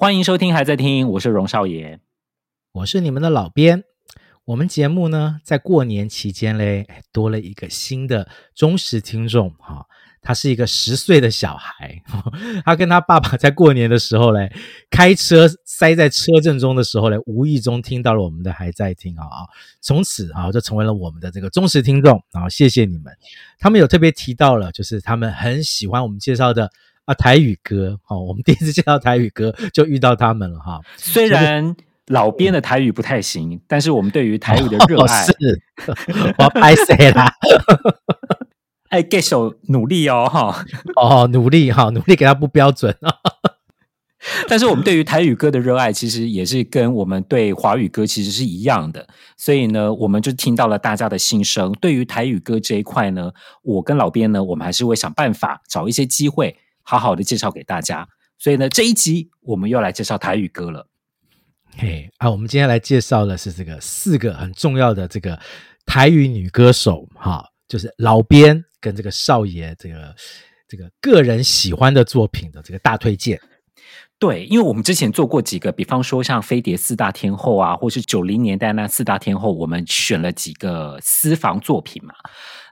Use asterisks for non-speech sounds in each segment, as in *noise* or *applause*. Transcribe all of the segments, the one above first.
欢迎收听，还在听，我是荣少爷，我是你们的老编。我们节目呢，在过年期间嘞，多了一个新的忠实听众哈，他是一个十岁的小孩，*laughs* 他跟他爸爸在过年的时候嘞，开车塞在车阵中的时候嘞，无意中听到了我们的还在听啊啊，从此啊就成为了我们的这个忠实听众，然后谢谢你们。他们有特别提到了，就是他们很喜欢我们介绍的。啊，台语歌，好、哦，我们第一次见到台语歌就遇到他们了哈。虽然老编的台语不太行，嗯、但是我们对于台语的热爱，哦、是我要拍谁啦？*laughs* 哎，歌手努力哦，哈，哦，努力哈，努力给他不标准。*laughs* 但是我们对于台语歌的热爱，其实也是跟我们对华语歌其实是一样的。所以呢，我们就听到了大家的心声。对于台语歌这一块呢，我跟老编呢，我们还是会想办法找一些机会。好好的介绍给大家，所以呢，这一集我们又来介绍台语歌了。嘿啊，我们今天来介绍的是这个四个很重要的这个台语女歌手，哈，就是老边跟这个少爷这个这个个人喜欢的作品的这个大推荐。对，因为我们之前做过几个，比方说像飞碟四大天后啊，或是九零年代那四大天后，我们选了几个私房作品嘛。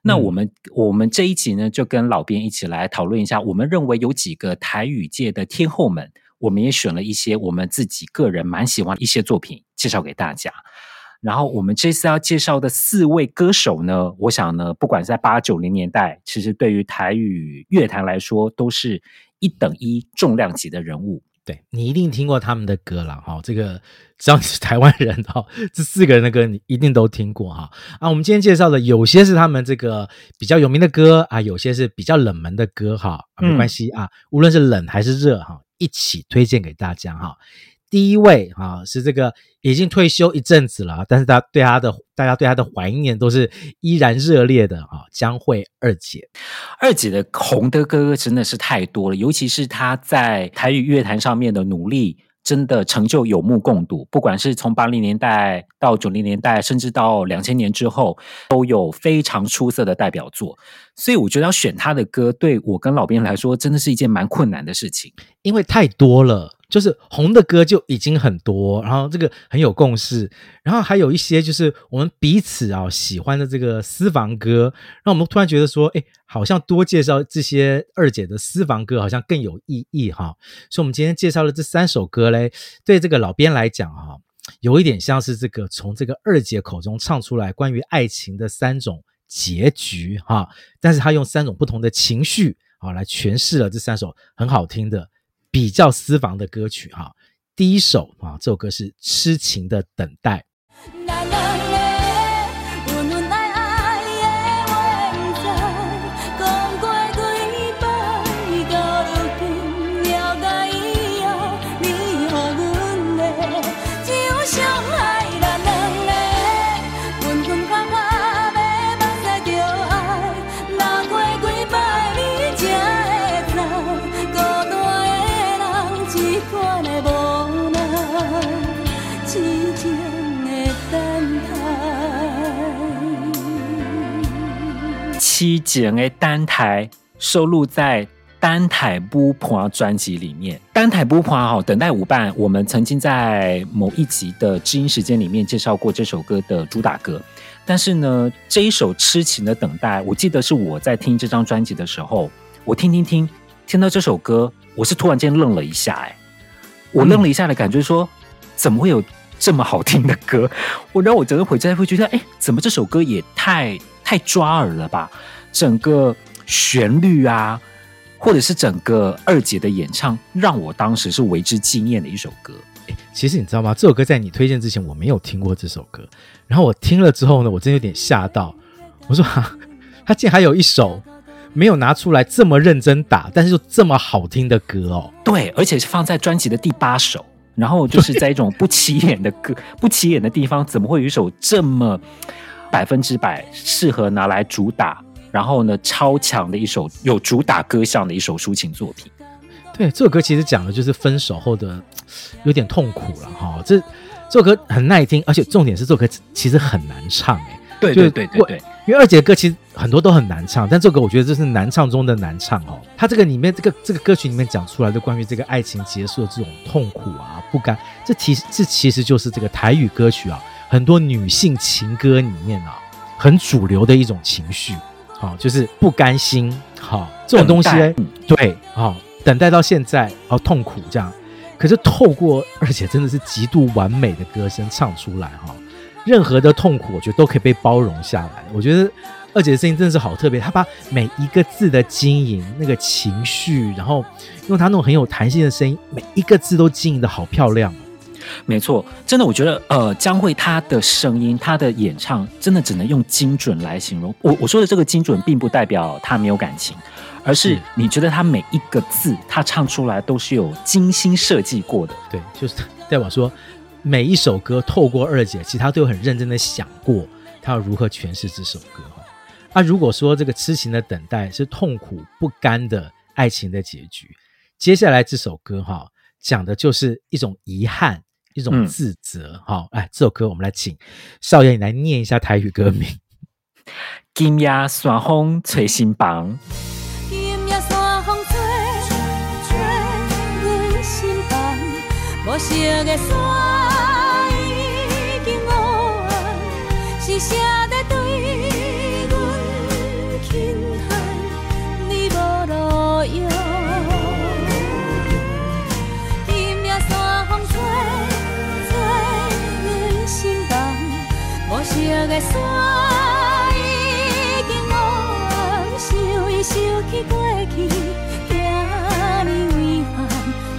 那我们、嗯、我们这一集呢，就跟老编一起来讨论一下，我们认为有几个台语界的天后们，我们也选了一些我们自己个人蛮喜欢的一些作品介绍给大家。然后我们这次要介绍的四位歌手呢，我想呢，不管在八九零年代，其实对于台语乐坛来说，都是一等一重量级的人物。对，你一定听过他们的歌了哈，这个只要你是台湾人哈，*laughs* 这四个人的歌你一定都听过哈。啊，我们今天介绍的有些是他们这个比较有名的歌啊，有些是比较冷门的歌哈，没关系啊，无论是冷还是热哈，一起推荐给大家哈。第一位啊，是这个已经退休一阵子了，但是他对他的大家对他的怀念都是依然热烈的啊。江蕙二姐，二姐的红的歌真的是太多了，尤其是她在台语乐坛上面的努力，真的成就有目共睹。不管是从八零年代到九零年代，甚至到两千年之后，都有非常出色的代表作。所以我觉得要选他的歌，对我跟老编来说，真的是一件蛮困难的事情，因为太多了。就是红的歌就已经很多，然后这个很有共识，然后还有一些就是我们彼此啊喜欢的这个私房歌，让我们突然觉得说，哎，好像多介绍这些二姐的私房歌好像更有意义哈。所以，我们今天介绍的这三首歌嘞，对这个老编来讲哈，有一点像是这个从这个二姐口中唱出来关于爱情的三种结局哈，但是他用三种不同的情绪啊来诠释了这三首很好听的。比较私房的歌曲哈，第一首啊，这首歌是《痴情的等待》。七剪的单台收录在《单台不破》专辑里面，《单台不破》哈，等待舞伴。我们曾经在某一集的知音时间里面介绍过这首歌的主打歌，但是呢，这一首《痴情的等待》，我记得是我在听这张专辑的时候，我听听听，听到这首歌，我是突然间愣了一下，哎，我愣了一下的感觉说，说怎么会有这么好听的歌？我然后我整个回家会觉得，哎，怎么这首歌也太……太抓耳了吧！整个旋律啊，或者是整个二姐的演唱，让我当时是为之惊艳的一首歌。欸，其实你知道吗？这首歌在你推荐之前，我没有听过这首歌。然后我听了之后呢，我真有点吓到。我说哈，他竟然还有一首没有拿出来这么认真打，但是又这么好听的歌哦。对，而且是放在专辑的第八首，然后就是在一种不起眼的歌、不起眼的地方，怎么会有一首这么百分之百适合拿来主打，然后呢，超强的一首有主打歌项的一首抒情作品？对，这首歌其实讲的就是分手后的有点痛苦了哈。这这首歌很耐听，而且重点是这首歌其实很难唱哎。对对对对对，因为二姐的歌其实很多都很难唱，但这首歌我觉得这是难唱中的难唱哦。它这个里面这个这个歌曲里面讲出来的关于这个爱情结束的这种痛苦啊、不甘，这其实这其实就是这个台语歌曲啊，很多女性情歌里面啊很主流的一种情绪，好，就是不甘心，好这种东西，对，好等待到现在，好痛苦这样。可是透过二姐真的是极度完美的歌声唱出来哈。任何的痛苦，我觉得都可以被包容下来。我觉得二姐的声音真的是好特别，她把每一个字的经营、那个情绪，然后用她那种很有弹性的声音，每一个字都经营的好漂亮。没错，真的，我觉得呃，江蕙她的声音、她的演唱，真的只能用精准来形容。我我说的这个精准，并不代表她没有感情，而是你觉得她每一个字，她唱出来都是有精心设计过的。对，就是代表说。每一首歌透过二姐，其实她都有很认真的想过，她要如何诠释这首歌哈。啊，如果说这个痴情的等待是痛苦不甘的爱情的结局，接下来这首歌哈，讲的就是一种遗憾，一种自责好。哎、嗯，这首歌我们来请少爷你来念一下台语歌名。今夜山风吹心房。是的山已经黑，想伊想起过去，惊你违反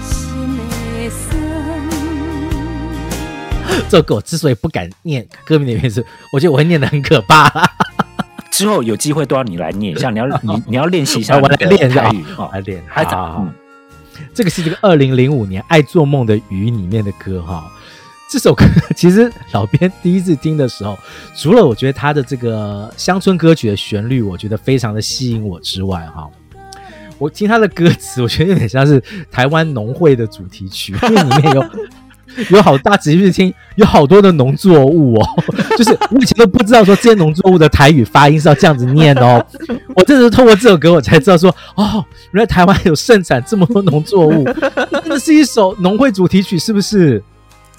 心的酸。这个我之所以不敢念歌名的原因是，我觉得我会念得很可怕。*laughs* 之后有机会都要你来念一下，你要 *laughs* 你你要练习一下，我来练一下，好 *laughs* 来练。好，好，这个是这个二零零五年《爱做梦的鱼》里面的歌哈。这首歌 *laughs* 其实老编第一次听的时候，除了我觉得它的这个乡村歌曲的旋律，我觉得非常的吸引我之外，哈，我听它的歌词，我觉得有点像是台湾农会的主题曲，因为里面有。*laughs* 有好大仔细听，有好多的农作物哦，*laughs* 就是我以前都不知道说这些农作物的台语发音是要这样子念哦，我真的是透过这首歌我才知道说，哦，原来台湾有盛产这么多农作物，真的是一首农会主题曲，是不是？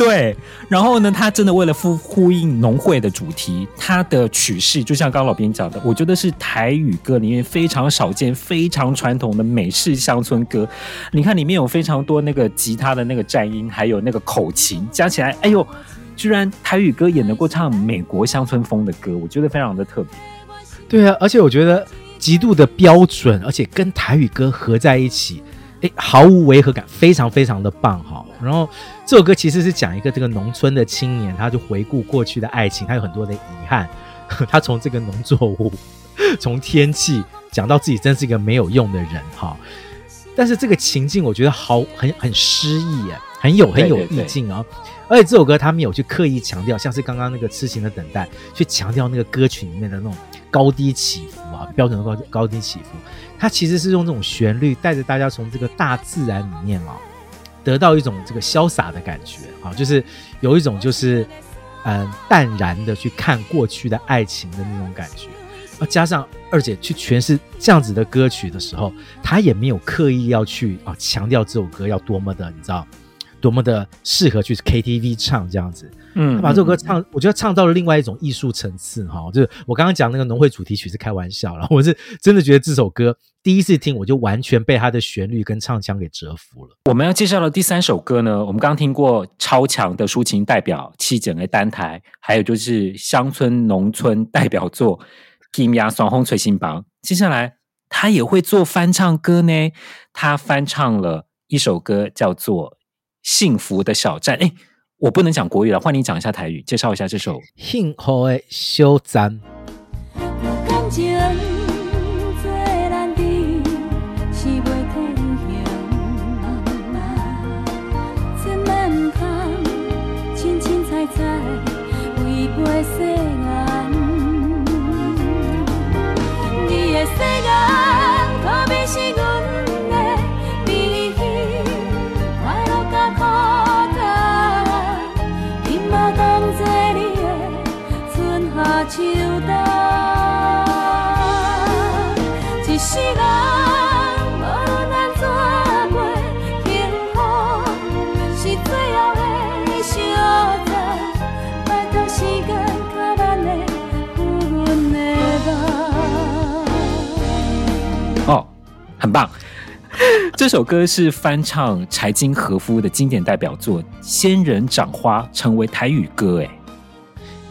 对，然后呢，他真的为了呼呼应农会的主题，他的曲式就像刚老编讲的，我觉得是台语歌里面非常少见、非常传统的美式乡村歌。你看里面有非常多那个吉他的那个颤音，还有那个口琴，加起来，哎呦，居然台语歌也能够唱美国乡村风的歌，我觉得非常的特别。对啊，而且我觉得极度的标准，而且跟台语歌合在一起。诶，毫无违和感，非常非常的棒哈。然后这首歌其实是讲一个这个农村的青年，他就回顾过去的爱情，他有很多的遗憾。*laughs* 他从这个农作物，*laughs* 从天气讲到自己真是一个没有用的人哈。但是这个情境我觉得好很很诗意耶，很有很有意境啊。而且这首歌他没有去刻意强调，像是刚刚那个痴情的等待，去强调那个歌曲里面的那种高低起伏啊，标准的高高低起伏。它其实是用这种旋律带着大家从这个大自然里面啊，得到一种这个潇洒的感觉啊，就是有一种就是嗯淡然的去看过去的爱情的那种感觉，啊，加上二姐去诠释这样子的歌曲的时候，她也没有刻意要去啊强调这首歌要多么的，你知道。多么的适合去 KTV 唱这样子，嗯，他把这首歌唱，我觉得唱到了另外一种艺术层次哈。就是我刚刚讲那个农会主题曲是开玩笑了，*laughs* 我是真的觉得这首歌第一次听我就完全被它的旋律跟唱腔给折服了。我们要介绍的第三首歌呢，我们刚刚听过超强的抒情代表七整的单台，还有就是乡村农村代表作《金鸭双红吹心房》。接下来他也会做翻唱歌呢，他翻唱了一首歌叫做。幸福的小站，哎，我不能讲国语了，换你讲一下台语，介绍一下这首幸福的小站。很棒，*laughs* 这首歌是翻唱柴金和夫的经典代表作《仙人掌花》，成为台语歌。哎，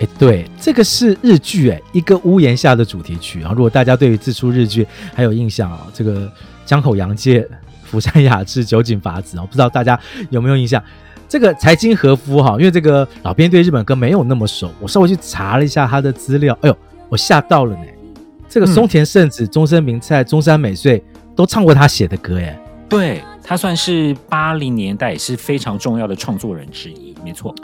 哎，对，这个是日剧哎，一个屋檐下的主题曲啊。如果大家对于这出日剧还有印象啊，这个江口洋介、福山雅治、酒井法子啊，不知道大家有没有印象？这个财经和夫哈，因为这个老编对日本歌没有那么熟，我稍微去查了一下他的资料，哎呦，我吓到了呢。这个松田圣子、中森明菜、中山美穗。都唱过他写的歌耶，对，他算是八零年代也是非常重要的创作人之一，没错。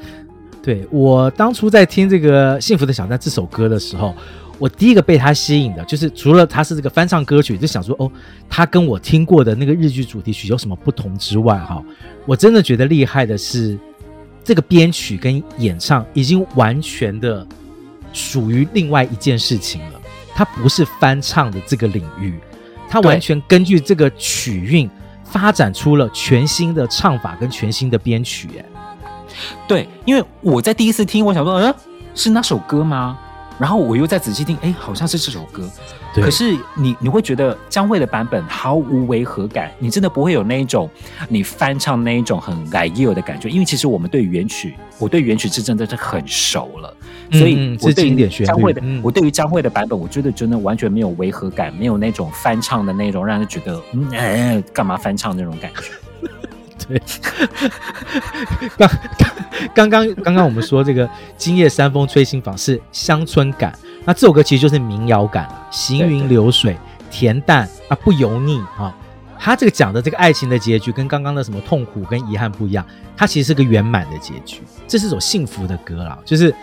对，我当初在听这个《幸福的小站》这首歌的时候，我第一个被他吸引的就是除了他是这个翻唱歌曲，就想说哦，他跟我听过的那个日剧主题曲有什么不同之外，哈，我真的觉得厉害的是这个编曲跟演唱已经完全的属于另外一件事情了，它不是翻唱的这个领域。他完全根据这个曲韵发展出了全新的唱法跟全新的编曲，哎，对，因为我在第一次听，我想说，呃，是那首歌吗？然后我又再仔细听，哎，好像是这首歌。对。可是你你会觉得江蕙的版本毫无违和感，你真的不会有那一种你翻唱那一种很改 e 的感觉，因为其实我们对原曲，我对原曲是真的是很熟了，嗯、所以我对于江蕙的，嗯、我对于江蕙的版本，我觉得真的完全没有违和感，没有那种翻唱的那种让人觉得嗯哎干嘛翻唱那种感觉。对，*laughs* 刚刚刚刚刚我们说这个今夜山风吹心房是乡村感，那这首歌其实就是民谣感，行云流水，恬淡啊不油腻啊。他这个讲的这个爱情的结局跟刚刚的什么痛苦跟遗憾不一样，它其实是个圆满的结局。这是首幸福的歌啦，就是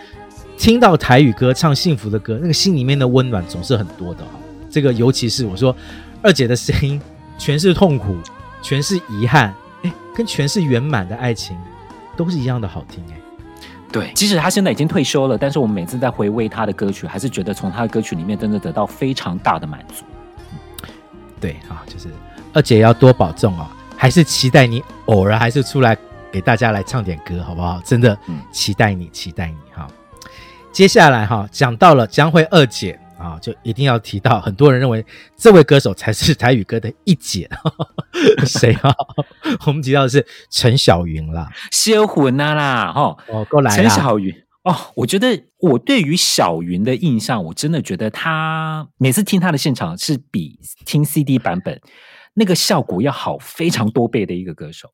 听到台语歌唱幸福的歌，那个心里面的温暖总是很多的哈。这个尤其是我说二姐的声音，全是痛苦，全是遗憾。跟全是圆满的爱情，都是一样的好听哎。对，即使他现在已经退休了，但是我们每次在回味他的歌曲，还是觉得从他的歌曲里面真的得到非常大的满足。对啊，就是二姐要多保重哦，还是期待你偶尔还是出来给大家来唱点歌，好不好？真的期待你，期待你哈。接下来哈，讲到了将会二姐。啊，就一定要提到，很多人认为这位歌手才是台语歌的一姐，*laughs* 谁啊？我们提到的是陈小云啦，歇魂啊啦，哈哦，过来陈小云哦，我觉得我对于小云的印象，我真的觉得她每次听她的现场是比听 CD 版本那个效果要好非常多倍的一个歌手，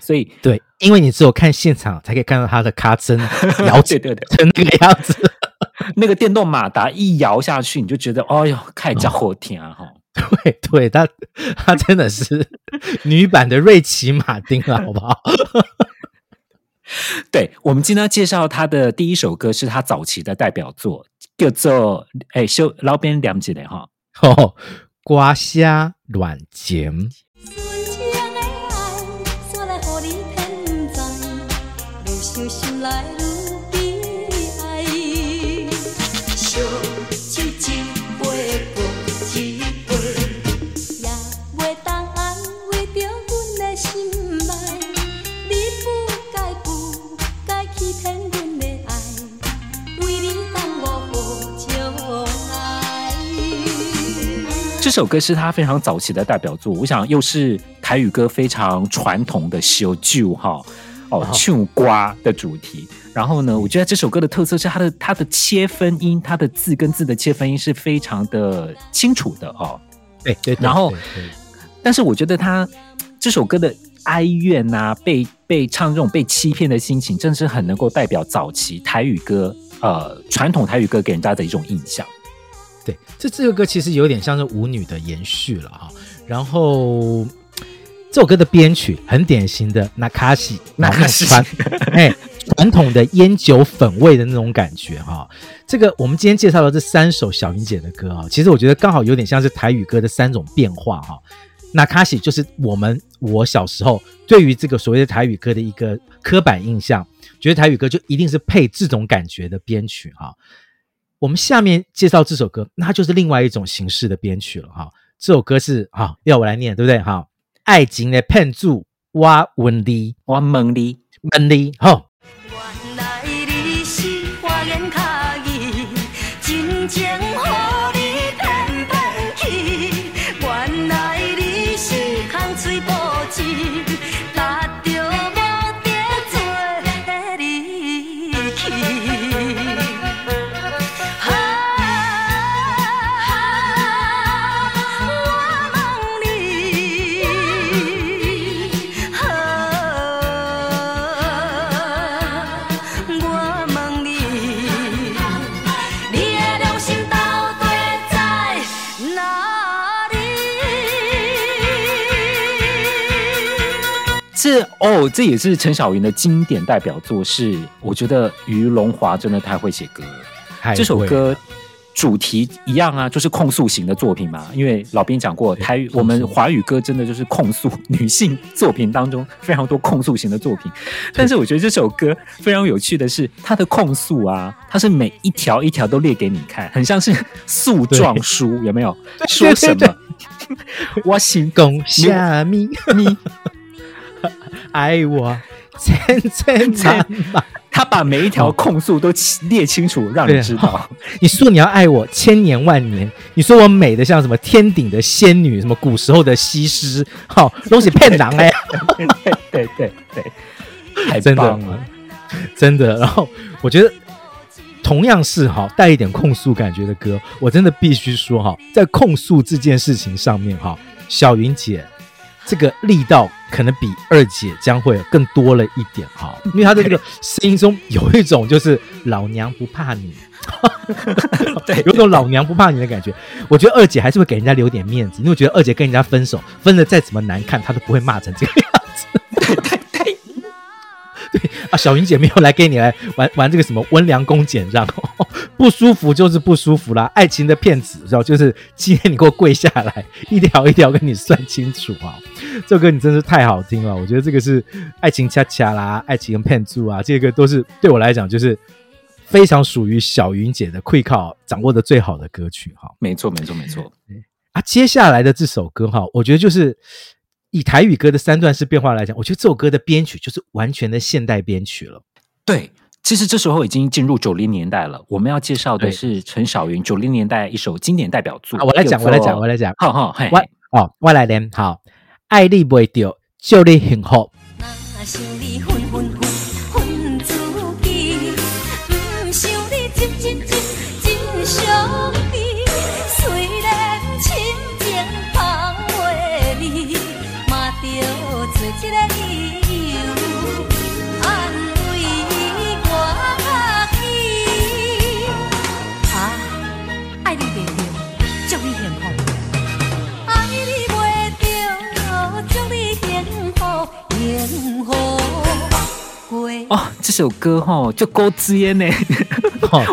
所以对，因为你只有看现场才可以看到他的卡针摇起对对对，成那个样子。*laughs* 那个电动马达一摇下去，你就觉得，哎呦，太叫好听啊！哈、哦，对对，他他真的是女版的瑞奇马丁了，好不好？*laughs* 对，我们今天要介绍他的第一首歌，是他早期的代表作，叫做《哎，修老边两姐的哈》哦，瓜虾软碱。这首歌是他非常早期的代表作，我想又是台语歌非常传统的小旧哈哦唱瓜的主题。然后呢，我觉得这首歌的特色是它的它的切分音，它的字跟字的切分音是非常的清楚的哦。对对，对。然后，但是我觉得他这首歌的哀怨呐、啊，被被唱这种被欺骗的心情，真的是很能够代表早期台语歌呃传统台语歌给人家的一种印象。对，这这首歌其实有点像是舞女的延续了哈。然后这首歌的编曲很典型的 *laughs* 那卡西，那卡西，哎，传统的烟酒粉味的那种感觉哈。这个我们今天介绍的这三首小云姐的歌啊，其实我觉得刚好有点像是台语歌的三种变化哈。那卡西就是我们我小时候对于这个所谓的台语歌的一个刻板印象，觉得台语歌就一定是配这种感觉的编曲哈。我们下面介绍这首歌，那就是另外一种形式的编曲了哈。这首歌是啊，要我来念对不对哈？爱情的骗子，我问你，我问你，问你，好。哦，这也是陈小云的经典代表作，是我觉得于龙华真的太会写歌了。这首歌主题一样啊，就是控诉型的作品嘛。因为老编讲过，台语我们华语歌真的就是控诉女性作品当中非常多控诉型的作品。但是我觉得这首歌非常有趣的是，它的控诉啊，它是每一条一条都列给你看，很像是诉状书，有没有？说什么？*laughs* 我心公虾米米。*laughs* 爱我千千万万，他把每一条控诉都列清楚，让你知道。你说你要爱我千年万年，你说我美的像什么天顶的仙女，什么古时候的西施，好 *laughs* 东西骗人哎！对对对对，太棒了，真的。然后我觉得同样是哈带一点控诉感觉的歌，我真的必须说哈，在控诉这件事情上面哈，小云姐。这个力道可能比二姐将会更多了一点哈，因为她的这个声音中有一种就是老娘不怕你，*laughs* 对，有种老娘不怕你的感觉。我觉得二姐还是会给人家留点面子，因为我觉得二姐跟人家分手分的再怎么难看，她都不会骂成这个样啊，小云姐没有来跟你来玩玩这个什么温良恭俭让。*laughs* 不舒服就是不舒服啦，爱情的骗子，知道就是今天你给我跪下来，一条一条跟你算清楚啊！这首歌你真是太好听了，我觉得这个是爱情恰恰啦，爱情跟骗子啊，这个都是对我来讲就是非常属于小云姐的会靠掌握的最好的歌曲哈。没错，没错，没错。啊，接下来的这首歌哈，我觉得就是以台语歌的三段式变化来讲，我觉得这首歌的编曲就是完全的现代编曲了。对。其实这时候已经进入九零年代了。我们要介绍的是陈小云九零年代一首经典代表作。我来讲，我来讲，我来讲。好好，嘿，我哦，我来念。好，爱你袂丢，祝你幸福。哦，这首歌哈就勾之烟呢。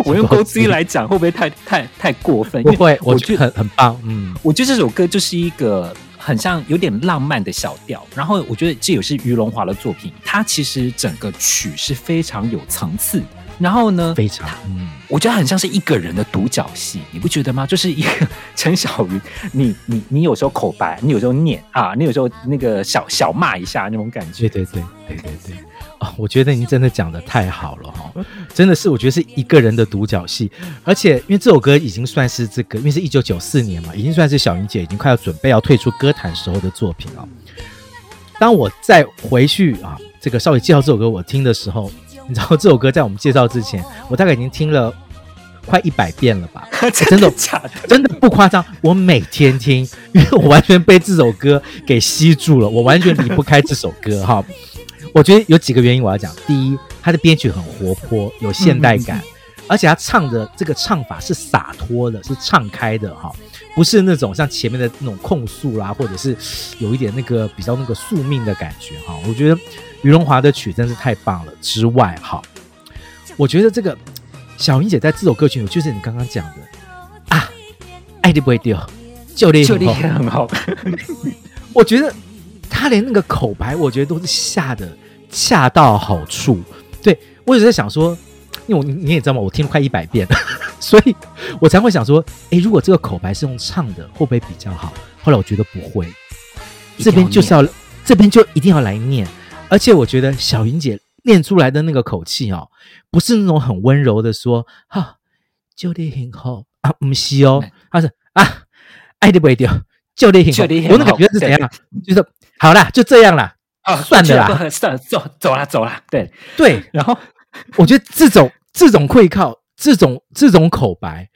我用勾之烟来讲，会不会太太太过分？不会，我觉得很很棒。嗯，我觉得这首歌就是一个很像有点浪漫的小调。然后我觉得这也是于龙华的作品，它其实整个曲是非常有层次。然后呢，非常，嗯，我觉得很像是一个人的独角戏，你不觉得吗？就是一个 *laughs* 陈小云，你你你有时候口白，你有时候念啊，你有时候那个小小骂一下那种感觉。对对对对对对。我觉得您真的讲的太好了哈，真的是我觉得是一个人的独角戏，而且因为这首歌已经算是这个，因为是一九九四年嘛，已经算是小云姐已经快要准备要退出歌坛时候的作品了。当我再回去啊，这个稍微介绍这首歌我听的时候，你知道这首歌在我们介绍之前，我大概已经听了快一百遍了吧？*laughs* 真的假的？真的不夸张，我每天听，因为我完全被这首歌给吸住了，我完全离不开这首歌哈。我觉得有几个原因我要讲。第一，他的编曲很活泼，有现代感，而且他唱的这个唱法是洒脱的，是唱开的哈。不是那种像前面的那种控诉啦，或者是有一点那个比较那个宿命的感觉哈。我觉得于荣华的曲真是太棒了。之外哈，我觉得这个小云姐在这首歌曲里，就是你刚刚讲的啊，爱的不会丢，就练就练很好。*laughs* 我觉得他连那个口白，我觉得都是下的恰到好处。对，我一直在想说。因为我你也知道嘛？我听了快一百遍了，*laughs* 所以我才会想说，哎，如果这个口白是用唱的，会不会比较好？后来我觉得不会，这边就是要这边就一定要来念，而且我觉得小云姐念出来的那个口气哦，不是那种很温柔的说哈，就得很好啊，不是哦，她是啊，爱的不会丢，就得很好，我那感觉是怎样？就是好啦，就这样啦，啊，算了啦，算了，走走啦，走啦，对对，然后。*laughs* 我觉得这种这种会靠这种这种口白，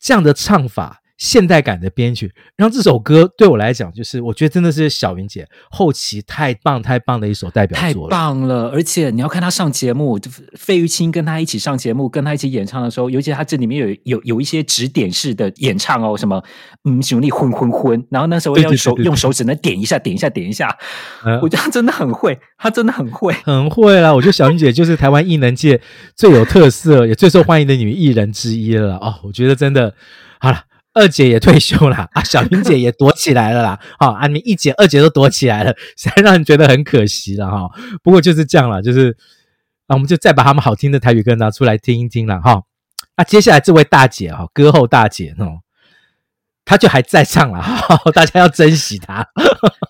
这样的唱法。现代感的编曲，让这首歌对我来讲，就是我觉得真的是小云姐后期太棒太棒的一首代表作了，太棒了！而且你要看她上节目，费玉清跟她一起上节目，跟她一起演唱的时候，尤其她这里面有有有一些指点式的演唱哦，什么嗯，兄弟昏昏昏，然后那时候用手用手指能点一下点一下点一下，*laughs* 我觉得她真的很会，她真的很会，很会啦！我觉得小云姐就是台湾艺能界最有特色也最受欢迎的女艺人之一了哦，我觉得真的好了。二姐也退休了 *laughs* 啊，小云姐也躲起来了啦。好、啊，啊，你一姐、二姐都躲起来了，*laughs* 实在让人觉得很可惜了哈。不过就是这样了，就是啊，我们就再把他们好听的台语歌拿出来听一听了哈。那、啊、接下来这位大姐哈，歌后大姐哦，她就还在唱了，*laughs* 大家要珍惜她。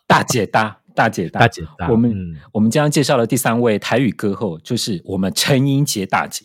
大姐大，大姐大，大姐大。我们、嗯、我们将介绍的第三位台语歌后，就是我们陈英杰大姐。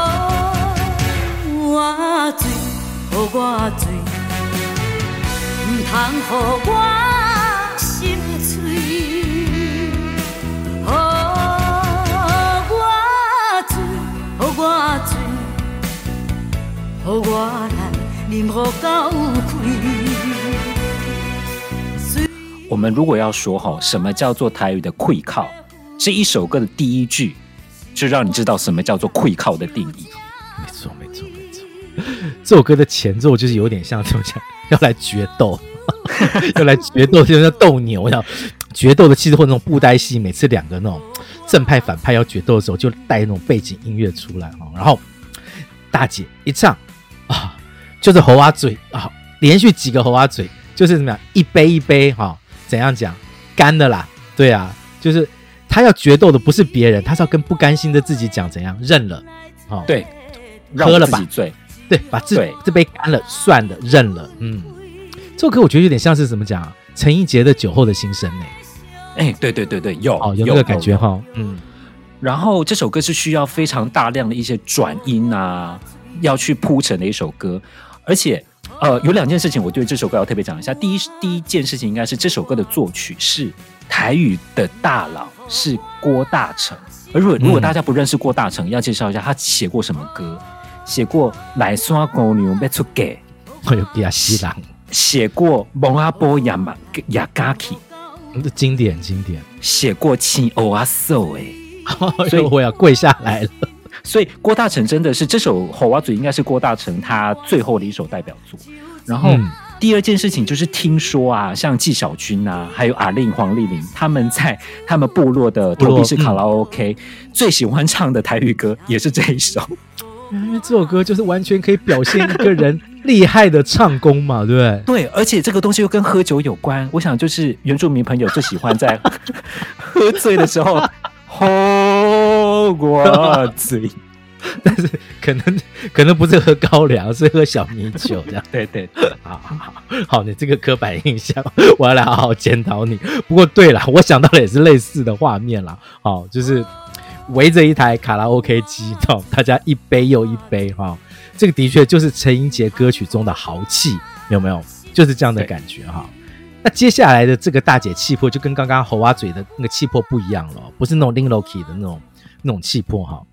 我醉，我醉，唔通我心碎。予我醉，予我醉，予我来饮予到亏。我们如果要说哈，什么叫做台语的愧靠？这一首歌的第一句，就让你知道什么叫做愧靠的定义。这首歌的前奏就是有点像怎么讲，要来决斗，*laughs* 要来决斗，就像斗牛一样，决斗的气质或者那种布袋戏，每次两个那种正派反派要决斗的时候，就带那种背景音乐出来哈。然后大姐一唱啊，就是猴娃嘴啊，连续几个猴娃嘴，就是怎么样，一杯一杯哈，怎样讲干的啦，对啊，就是他要决斗的不是别人，他是要跟不甘心的自己讲怎样认了，哦，对，喝了吧，醉。对，把这对这杯干了，算了，认了。嗯，这首歌我觉得有点像是怎么讲啊？陈奕杰的酒后的心声呢？哎，对对对对，有哦，有那个感觉哈。嗯，然后这首歌是需要非常大量的一些转音啊，要去铺陈的一首歌。而且，呃，有两件事情，我对这首歌要特别讲一下。第一，第一件事情应该是这首歌的作曲是台语的大佬，是郭大成。而如果如果大家不认识郭大成，嗯、要介绍一下他写过什么歌。写过《来山姑娘要出嫁》，我有给他洗了。写过《蒙阿波亚马亚嘎奇》，经典经典。写过《青欧阿寿》哎，所以我要跪下来了。所以郭大成真的是这首《吼娃嘴》应该是郭大成他最后的一首代表作。然后、嗯、第二件事情就是听说啊，像纪晓君啊，还有阿令黄丽玲，他们在他们部落的投币式卡拉 OK、嗯、最喜欢唱的台语歌也是这一首。因为这首歌就是完全可以表现一个人厉害的唱功嘛，对不对？对，而且这个东西又跟喝酒有关。我想就是原住民朋友最喜欢在 *laughs* 喝醉的时候 *laughs* 喝我醉，*laughs* 但是可能可能不是喝高粱，是喝小米酒这样。对对，好好好，好，你这个刻板印象，我要来好好检讨你。不过对了，我想到的也是类似的画面啦。好，就是。围着一台卡拉 OK 机，大家一杯又一杯，哈，这个的确就是陈英杰歌曲中的豪气，有没有？就是这样的感觉哈。那接下来的这个大姐气魄就跟刚刚猴娃嘴的那个气魄不一样了，不是那种 Linlocky 的那种那种气魄哈。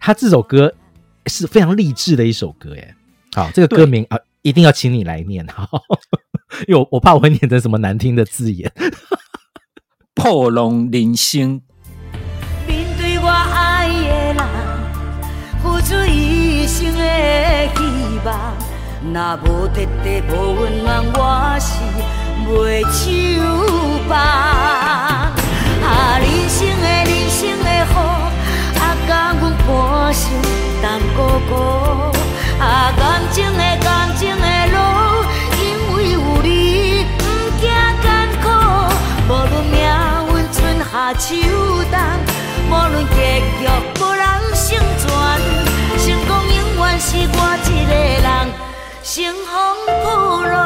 他这首歌是非常励志的一首歌耶。好，这个歌名啊，一定要请你来念哈，*laughs* 因为我我怕我会念成什么难听的字眼。*laughs* 破龙人生，希望。若无彻底无温暖，我是袂手放。啊，人生的人生的雨，啊，甲阮伴手当哥哥。啊，感情的感情的路，因为有你，毋惊艰苦。无论命运春夏秋冬，无论结局无人成全，是我一个人，乘风破浪。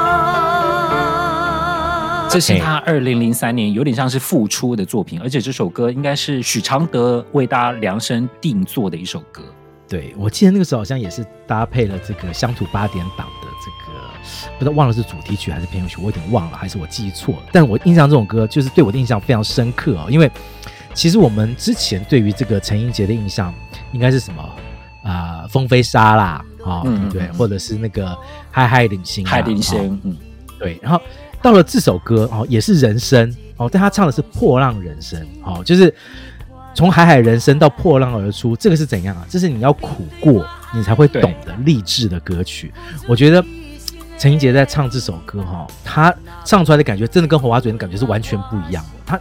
这是他二零零三年有点像是复出的作品，而且这首歌应该是许常德为大家量身定做的一首歌。对，我记得那个时候好像也是搭配了这个乡土八点档的这个，不知道忘了是主题曲还是片尾曲，我有点忘了，还是我记错了。但我印象这种歌就是对我的印象非常深刻哦，因为其实我们之前对于这个陈英杰的印象应该是什么啊、呃？风飞沙啦，啊、哦，对不对？嗯、或者是那个嗨嗨领星，嗨领星，哦、嗯，对。然后到了这首歌哦，也是人生哦，但他唱的是破浪人生哦，就是。从海海人生到破浪而出，这个是怎样啊？这是你要苦过，你才会懂得励志的歌曲。我觉得陈英杰在唱这首歌哈，他唱出来的感觉真的跟火娃嘴的感觉是完全不一样的。他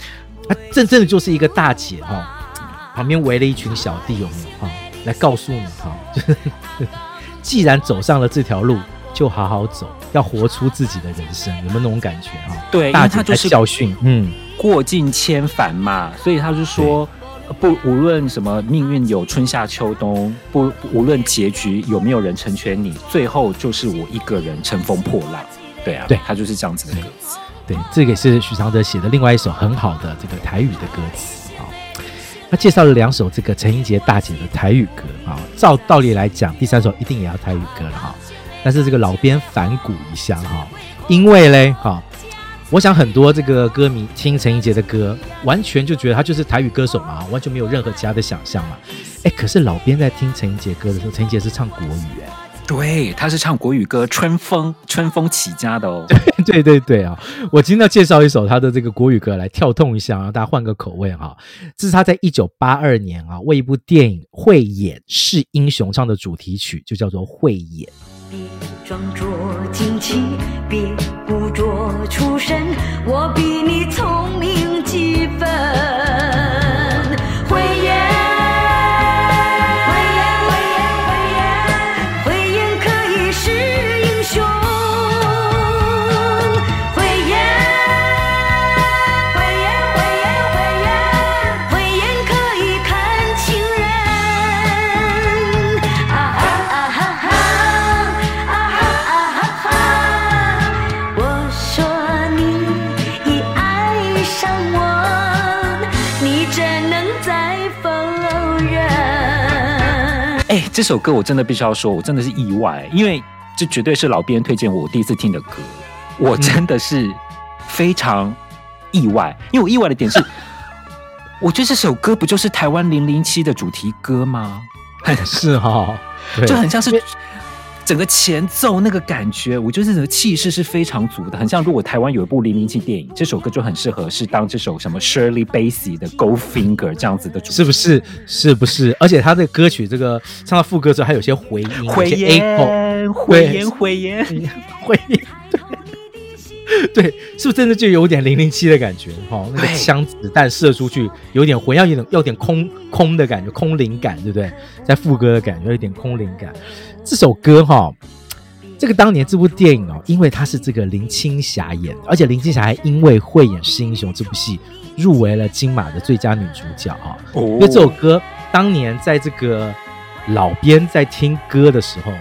他真正的就是一个大姐哈，旁边围了一群小弟有没有哈？来告诉你哈，就 *laughs* 是既然走上了这条路，就好好走，要活出自己的人生，有没有那种感觉哈？对，大姐在教训，嗯，过尽千帆嘛，所以他就说。不，无论什么命运有春夏秋冬，不，无论结局有没有人成全你，最后就是我一个人乘风破浪。对啊，对，他就是这样子的歌词。对，这个也是许常德写的另外一首很好的这个台语的歌词啊。介绍了两首这个陈英杰大姐的台语歌啊。照道理来讲，第三首一定也要台语歌了哈。但是这个老编反骨一下哈，因为嘞哈。我想很多这个歌迷听陈英杰的歌，完全就觉得他就是台语歌手嘛，完全没有任何其他的想象嘛。哎，可是老编在听陈英杰歌的时候，陈英杰是唱国语哎，对，他是唱国语歌《春风》，春风起家的哦。*laughs* 对对对对啊！我今天要介绍一首他的这个国语歌来跳痛一下，让大家换个口味哈。这是他在一九八二年啊为一部电影《慧眼是英雄》唱的主题曲，就叫做《慧眼》。别装作惊奇，别故作出神，我比你聪明几分。这首歌我真的必须要说，我真的是意外，因为这绝对是老编推荐我第一次听的歌，我真的是非常意外。因为我意外的点是，*laughs* 我觉得这首歌不就是台湾零零七的主题歌吗？*laughs* *laughs* 是哈、哦，就很像是。整个前奏那个感觉，我觉得这个气势是非常足的，很像如果台湾有一部零零七电影，这首歌就很适合是当这首什么 Shirley Bassey 的 Goldfinger 这样子的主题，是不是？是不是？而且他的歌曲这个唱到副歌之后，还有些回音，回音，回音，回音，回音，*laughs* 对，是不是真的就有点零零七的感觉？哈、哦，那个枪子弹射出去有点魂，要有点要点空空的感觉，空灵感，对不对？在副歌的感觉有点空灵感。这首歌哈、哦，这个当年这部电影哦，因为它是这个林青霞演的，而且林青霞还因为《慧眼识英雄》这部戏入围了金马的最佳女主角哈、哦。因为这首歌当年在这个老编在听歌的时候，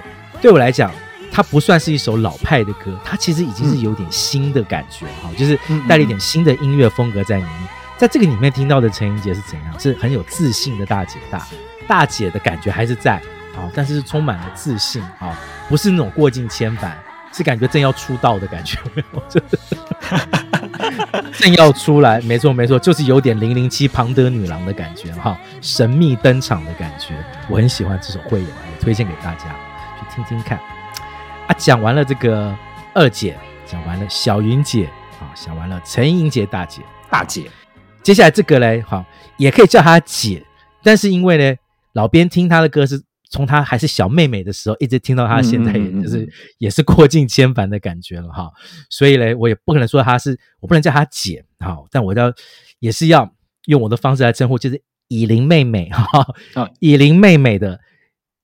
对我来讲，它不算是一首老派的歌，它其实已经是有点新的感觉哈、嗯，就是带了一点新的音乐风格在里面。在这个里面听到的陈英杰是怎样？是很有自信的大姐大，大姐的感觉还是在。啊，但是充满了自信啊，不是那种过尽千帆，是感觉正要出道的感觉，*laughs* 正要出来，没错没错，就是有点零零七庞德女郎的感觉哈，神秘登场的感觉，我很喜欢这首《会友》，也推荐给大家去听听看。啊，讲完了这个二姐，讲完了小云姐，啊，讲完了陈英杰大姐，大姐，接下来这个嘞，好，也可以叫她姐，但是因为呢，老边听她的歌是。从她还是小妹妹的时候，一直听到她现在，也就是也是过尽千帆的感觉了哈。所以嘞，我也不可能说她是，我不能叫她姐好，但我要也是要用我的方式来称呼，就是以琳妹妹哈。以琳妹妹的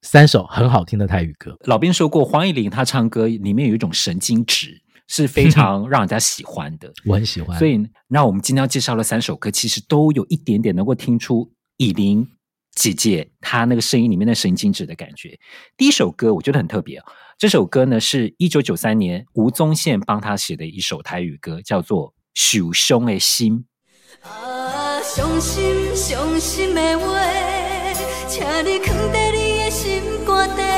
三首很好听的泰语歌，老兵说过，黄以玲她唱歌里面有一种神经质，是非常让人家喜欢的。*laughs* 我很喜欢。所以，那我们今天要介绍的三首歌，其实都有一点点能够听出以琳。姐姐，她那个声音里面的神经质的感觉。第一首歌我觉得很特别，这首歌呢是一九九三年吴宗宪帮他写的一首台语歌，叫做《许兄的心》。啊，*laughs* 伤心伤心的话，请你藏在你的心肝底，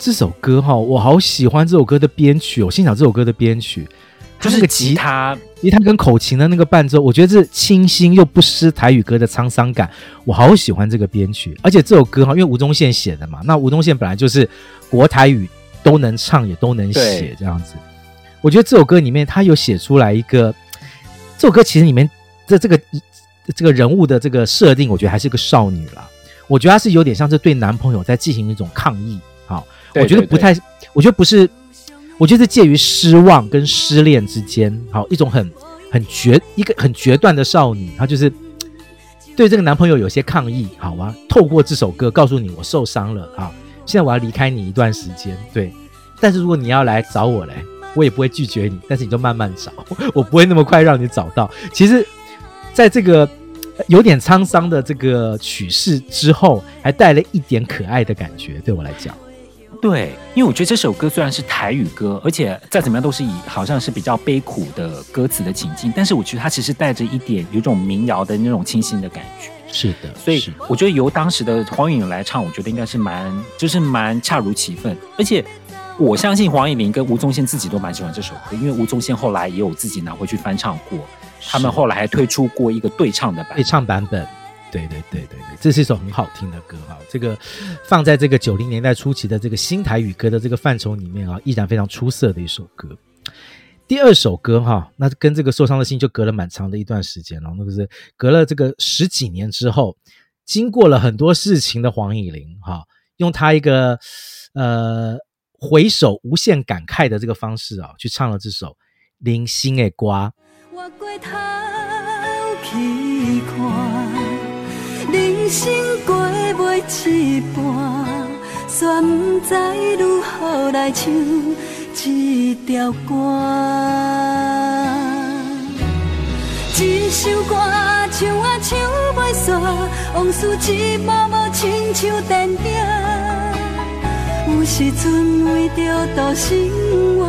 这首歌哈，我好喜欢这首歌的编曲，我欣赏这首歌的编曲，就是那个吉他，吉他跟口琴的那个伴奏，我觉得是清新又不失台语歌的沧桑感，我好喜欢这个编曲。而且这首歌哈，因为吴宗宪写的嘛，那吴宗宪本来就是国台语。都能唱也都能写这样子，我觉得这首歌里面他有写出来一个，这首歌其实里面的这个这个人物的这个设定，我觉得还是个少女啦。我觉得他是有点像是对男朋友在进行一种抗议。好，我觉得不太，我觉得不是，我觉得是介于失望跟失恋之间，好一种很很决一个很决断的少女，她就是对这个男朋友有些抗议。好啊，透过这首歌告诉你我受伤了啊。现在我要离开你一段时间，对。但是如果你要来找我嘞，我也不会拒绝你。但是你就慢慢找，*laughs* 我不会那么快让你找到。其实，在这个有点沧桑的这个曲式之后，还带了一点可爱的感觉。对我来讲，对，因为我觉得这首歌虽然是台语歌，而且再怎么样都是以好像是比较悲苦的歌词的情境，但是我觉得它其实带着一点有种民谣的那种清新的感觉。是的，所以我觉得由当时的黄颖来唱，我觉得应该是蛮，就是蛮恰如其分。而且我相信黄以玲跟吴宗宪自己都蛮喜欢这首歌，因为吴宗宪后来也有自己拿回去翻唱过，他们后来还推出过一个对唱的版对唱版本。对对对对对，这是一首很好听的歌哈。这个放在这个九零年代初期的这个新台语歌的这个范畴里面啊，依然非常出色的一首歌。第二首歌哈，那跟这个受伤的心就隔了蛮长的一段时间了，那个是隔了这个十几年之后，经过了很多事情的黄以玲哈，用她一个呃回首无限感慨的这个方式啊，去唱了这首《零星的歌》。我过头去看，人生过袂一半，煞不知如何来唱。一条歌，一首歌唱啊唱袂煞，往事一幕幕亲像电影。有时阵为着度生活，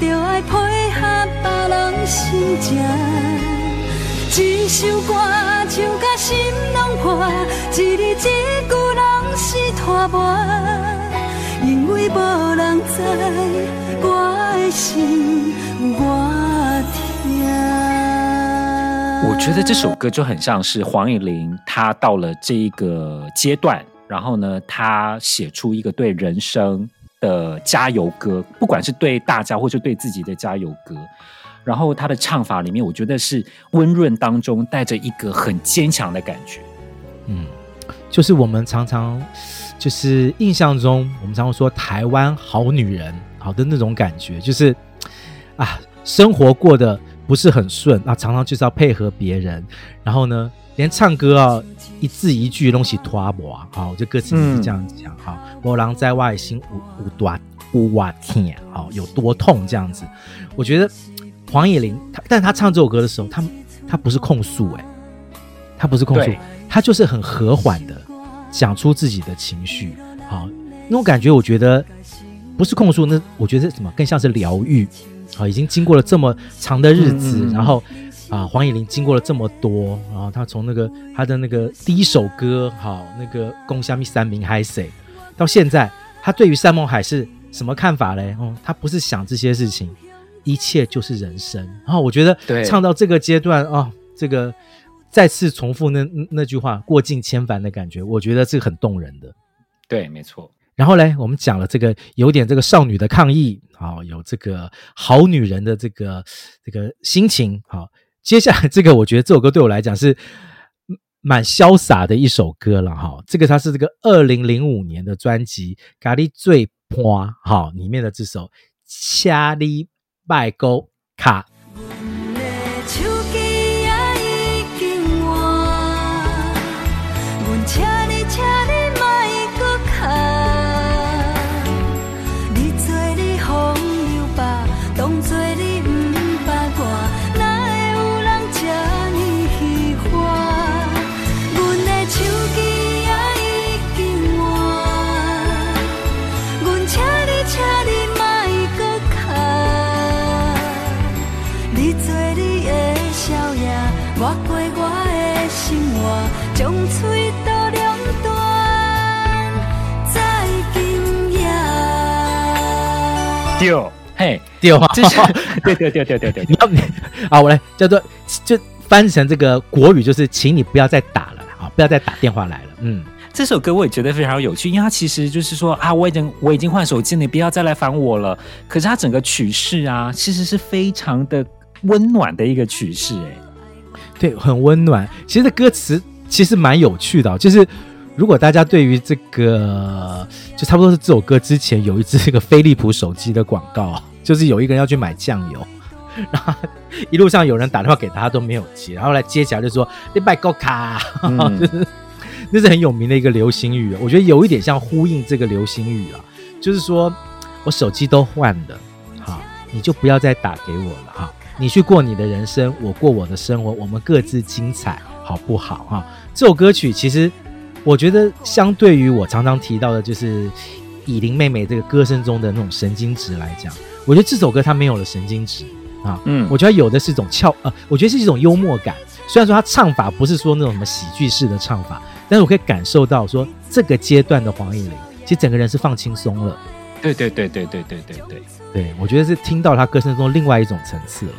就爱配合别人心情。一首歌唱甲心拢破，一字一句拢是拖磨，因为无人知。我觉得这首歌就很像是黄以玲，她到了这一个阶段，然后呢，她写出一个对人生的加油歌，不管是对大家或是对自己的加油歌。然后他的唱法里面，我觉得是温润当中带着一个很坚强的感觉。嗯，就是我们常常就是印象中，我们常常说台湾好女人。好的那种感觉，就是啊，生活过得不是很顺，啊常常就是要配合别人，然后呢，连唱歌啊，一字一句东西拖磨，好，这歌词是这样讲，好，我郎在外心无无多无瓦天，好，有多痛这样子。我觉得黄以玲，她，但她唱这首歌的时候，她她不是控诉，哎，他不是控诉对，他就是很和缓的讲出自己的情绪。好，那种感觉，我觉得不是控诉，那我觉得什么更像是疗愈。好，已经经过了这么长的日子，嗯嗯嗯然后啊，黄以玲经过了这么多，然后他从那个她的那个第一首歌，好，那个《共虾米三明海谁》，到现在，他对于山盟海誓什么看法嘞？哦，他不是想这些事情，一切就是人生。然后我觉得唱到这个阶段啊、哦，这个再次重复那那句话“过尽千帆”的感觉，我觉得是很动人的。对，没错。然后嘞，我们讲了这个有点这个少女的抗议，啊，有这个好女人的这个这个心情，好，接下来这个我觉得这首歌对我来讲是蛮潇洒的一首歌了，哈，这个它是这个二零零五年的专辑《咖喱最破》哈里面的这首《掐哩拜沟卡》。丢嘿丢啊！这是对对对对对对。你要啊，我来叫做就翻成这个国语，就是请你不要再打了啊，不要再打电话来了。嗯，这首歌我也觉得非常有趣，因为它其实就是说啊，我已经我已经换手机，你不要再来烦我了。可是它整个曲式啊，其实是非常的温暖的一个曲式，哎，对，很温暖。其实歌词其实蛮有趣的，就是。如果大家对于这个，就差不多是这首歌之前有一支这个飞利浦手机的广告，*laughs* 就是有一个人要去买酱油，*laughs* 然后一路上有人打电话给他，他都没有接，然后来接起来就说你买够卡，*laughs* 嗯、就是那是很有名的一个流行语，我觉得有一点像呼应这个流行语啊，就是说我手机都换了，好，你就不要再打给我了。哈，你去过你的人生，我过我的生活，我们各自精彩，好不好？哈？这首歌曲其实。我觉得，相对于我常常提到的，就是以琳妹妹这个歌声中的那种神经质来讲，我觉得这首歌它没有了神经质啊。嗯，我觉得有的是一种俏呃，我觉得是一种幽默感。虽然说他唱法不是说那种什么喜剧式的唱法，但是我可以感受到说这个阶段的黄乙玲，其实整个人是放轻松了。对对对对对对对对，对我觉得是听到她歌声中另外一种层次了。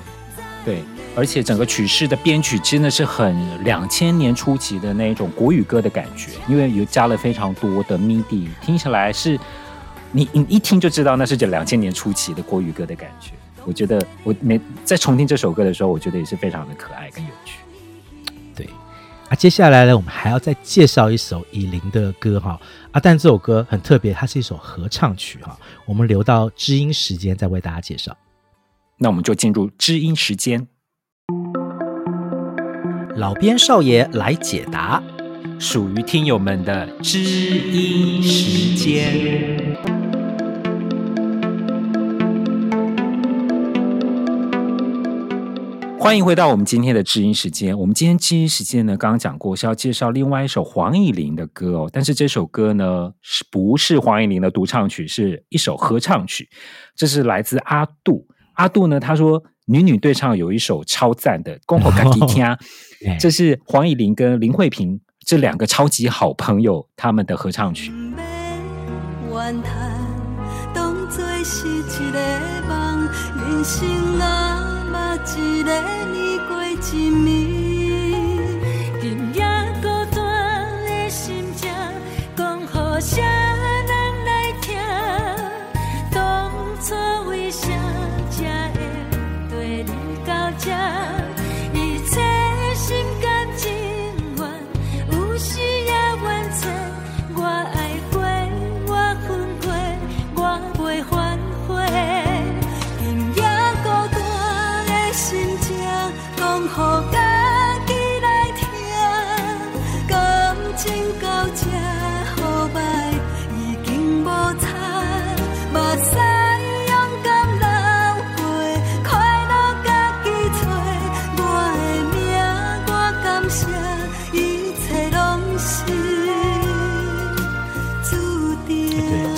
对。而且整个曲式的编曲真的是很两千年初期的那种国语歌的感觉，因为有加了非常多的 MIDI，听起来是你你一听就知道那是这两千年初期的国语歌的感觉。我觉得我每在重听这首歌的时候，我觉得也是非常的可爱跟有趣。对，啊，接下来呢，我们还要再介绍一首以琳的歌哈啊，但这首歌很特别，它是一首合唱曲哈，我们留到知音时间再为大家介绍。那我们就进入知音时间。老编少爷来解答，属于听友们的知音时间。欢迎回到我们今天的知音时间。我们今天知音时间呢，刚刚讲过是要介绍另外一首黄乙玲的歌哦，但是这首歌呢，是不是黄乙玲的独唱曲，是一首合唱曲。这是来自阿杜，阿杜呢，他说。女女对唱有一首超赞的《公婆咖喱听》，这是黄以玲跟林慧萍这两个超级好朋友他们的合唱曲。好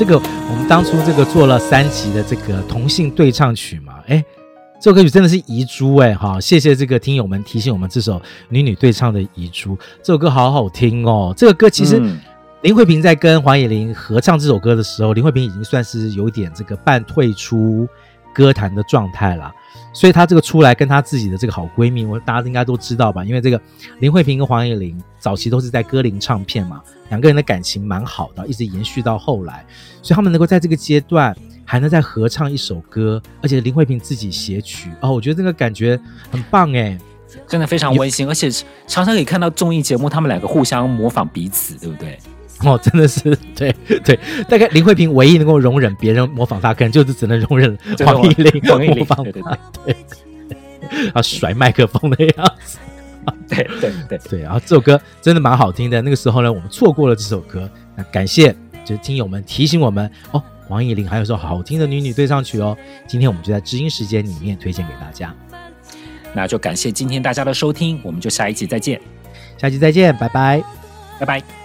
这个我们当初这个做了三集的这个同性对唱曲嘛，哎，这首歌曲真的是遗珠哎，哈，谢谢这个听友们提醒我们这首女女对唱的遗珠，这首歌好好听哦。这个歌其实林慧萍在跟黄乙玲合唱这首歌的时候，林慧萍已经算是有点这个半退出歌坛的状态了。所以她这个出来跟她自己的这个好闺蜜，我大家应该都知道吧？因为这个林慧萍跟黄乙玲早期都是在歌林唱片嘛，两个人的感情蛮好的，一直延续到后来，所以他们能够在这个阶段还能再合唱一首歌，而且林慧萍自己写曲哦，我觉得这个感觉很棒哎，真的非常温馨，而且常常可以看到综艺节目他们两个互相模仿彼此，对不对？*laughs* 哦，真的是 *laughs* 对对，大概林慧萍唯一能够容忍别人模仿她，可能就是只能容忍黄丽玲模仿她，对 *laughs* 啊，甩麦克风的样子，对对对。对，然后这首歌真的蛮好听的。那个时候呢，我们错过了这首歌，那感谢就是听友们提醒我们哦，黄乙玲还有首好听的女女对唱曲哦。今天我们就在知音时间里面推荐给大家，那就感谢今天大家的收听，我们就下一集再见，下期再见，拜拜，拜拜。